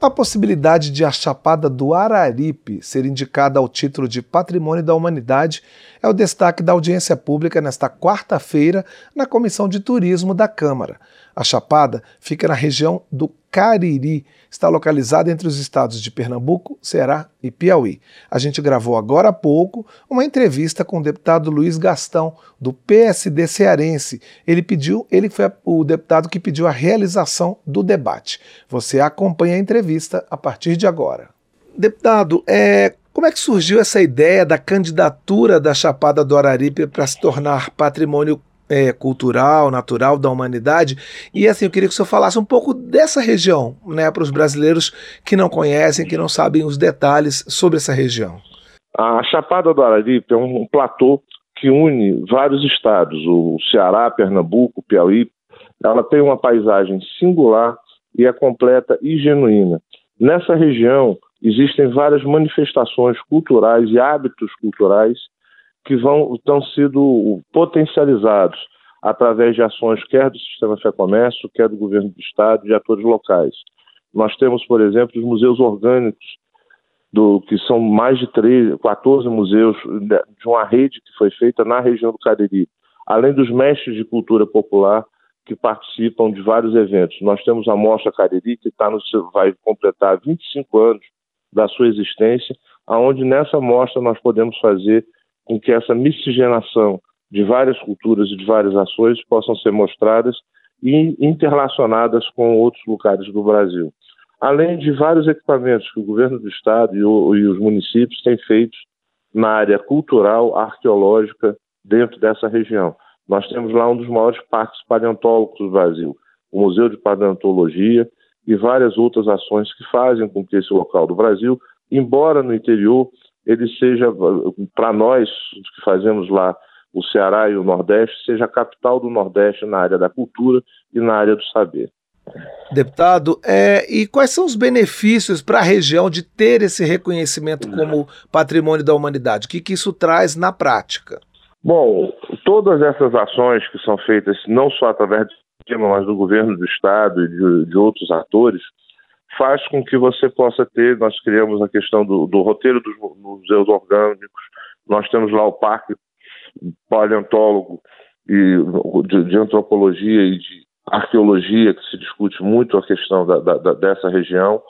A possibilidade de a Chapada do Araripe ser indicada ao título de Patrimônio da Humanidade é o destaque da audiência pública nesta quarta-feira na Comissão de Turismo da Câmara. A Chapada fica na região do Cariri, está localizada entre os estados de Pernambuco, Ceará e Piauí. A gente gravou agora há pouco uma entrevista com o deputado Luiz Gastão, do PSD cearense. Ele pediu, ele foi o deputado que pediu a realização do debate. Você acompanha a entrevista a partir de agora. Deputado, é, como é que surgiu essa ideia da candidatura da Chapada do Araripe para se tornar patrimônio é, cultural, natural da humanidade. E assim, eu queria que o senhor falasse um pouco dessa região, né, para os brasileiros que não conhecem, que não sabem os detalhes sobre essa região. A Chapada do Araripe é um platô que une vários estados, o Ceará, Pernambuco, Piauí. Ela tem uma paisagem singular e é completa e genuína. Nessa região existem várias manifestações culturais e hábitos culturais que vão estão sendo potencializados através de ações quer do Sistema Fé Comércio, quer do Governo do Estado, de atores locais. Nós temos, por exemplo, os museus orgânicos, do, que são mais de 13, 14 museus de uma rede que foi feita na região do Cariri, além dos mestres de cultura popular que participam de vários eventos. Nós temos a Mostra Cariri, que tá no, vai completar 25 anos da sua existência, aonde nessa mostra nós podemos fazer com que essa miscigenação de várias culturas e de várias ações possam ser mostradas e interrelacionadas com outros lugares do Brasil. Além de vários equipamentos que o governo do estado e, o, e os municípios têm feito na área cultural, arqueológica, dentro dessa região. Nós temos lá um dos maiores parques paleontólogos do Brasil, o Museu de Paleontologia e várias outras ações que fazem com que esse local do Brasil, embora no interior, ele seja, para nós que fazemos lá o Ceará e o Nordeste, seja a capital do Nordeste na área da cultura e na área do saber. Deputado, é, e quais são os benefícios para a região de ter esse reconhecimento como patrimônio da humanidade? O que, que isso traz na prática? Bom, todas essas ações que são feitas, não só através do sistema, mas do governo do Estado e de, de outros atores, faz com que você possa ter, nós criamos a questão do, do roteiro dos museus orgânicos, nós temos lá o parque paleontólogo e de, de antropologia e de arqueologia, que se discute muito a questão da, da, dessa região.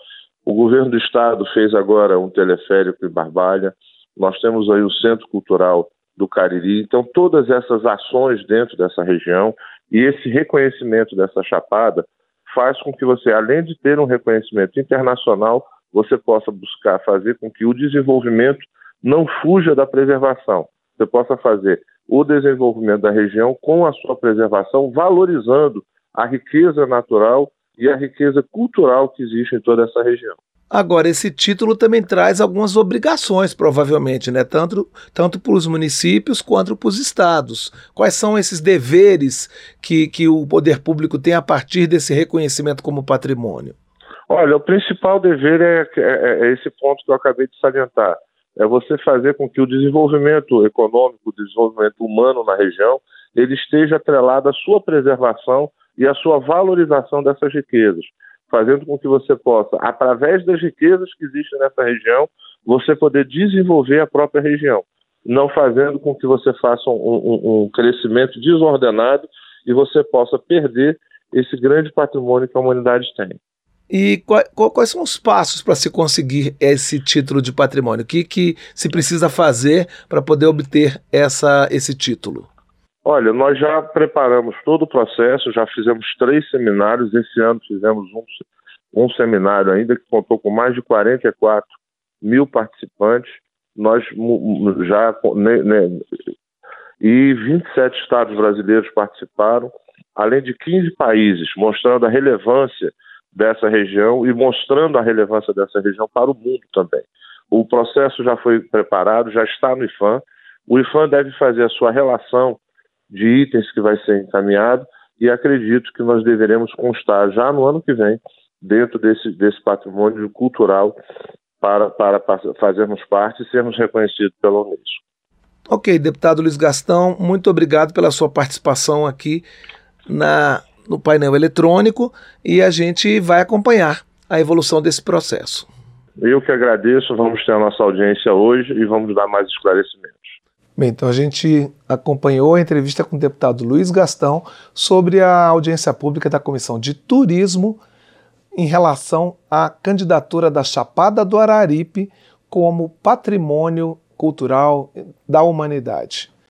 O governo do estado fez agora um teleférico em Barbalha, nós temos aí o Centro Cultural do Cariri. Então, todas essas ações dentro dessa região e esse reconhecimento dessa chapada faz com que você, além de ter um reconhecimento internacional, você possa buscar fazer com que o desenvolvimento não fuja da preservação. Você possa fazer o desenvolvimento da região com a sua preservação, valorizando a riqueza natural e a riqueza cultural que existe em toda essa região. Agora, esse título também traz algumas obrigações, provavelmente, né? tanto, tanto para os municípios quanto para os estados. Quais são esses deveres que, que o poder público tem a partir desse reconhecimento como patrimônio? Olha, o principal dever é, é, é esse ponto que eu acabei de salientar. É você fazer com que o desenvolvimento econômico, o desenvolvimento humano na região, ele esteja atrelado à sua preservação e à sua valorização dessas riquezas fazendo com que você possa, através das riquezas que existem nessa região, você poder desenvolver a própria região, não fazendo com que você faça um, um, um crescimento desordenado e você possa perder esse grande patrimônio que a humanidade tem. E quais são os passos para se conseguir esse título de patrimônio? O que, que se precisa fazer para poder obter essa, esse título? Olha, nós já preparamos todo o processo, já fizemos três seminários. Esse ano fizemos um, um seminário ainda que contou com mais de 44 mil participantes. Nós já né, né, e 27 estados brasileiros participaram, além de 15 países, mostrando a relevância dessa região e mostrando a relevância dessa região para o mundo também. O processo já foi preparado, já está no IFAM. O IFAM deve fazer a sua relação de itens que vai ser encaminhado e acredito que nós deveremos constar já no ano que vem dentro desse, desse patrimônio cultural para, para, para fazermos parte e sermos reconhecidos pela Unesco. Ok, deputado Luiz Gastão, muito obrigado pela sua participação aqui na, no painel eletrônico e a gente vai acompanhar a evolução desse processo. Eu que agradeço, vamos ter a nossa audiência hoje e vamos dar mais esclarecimentos. Bem, então a gente acompanhou a entrevista com o deputado Luiz Gastão sobre a audiência pública da Comissão de Turismo em relação à candidatura da Chapada do Araripe como patrimônio cultural da humanidade.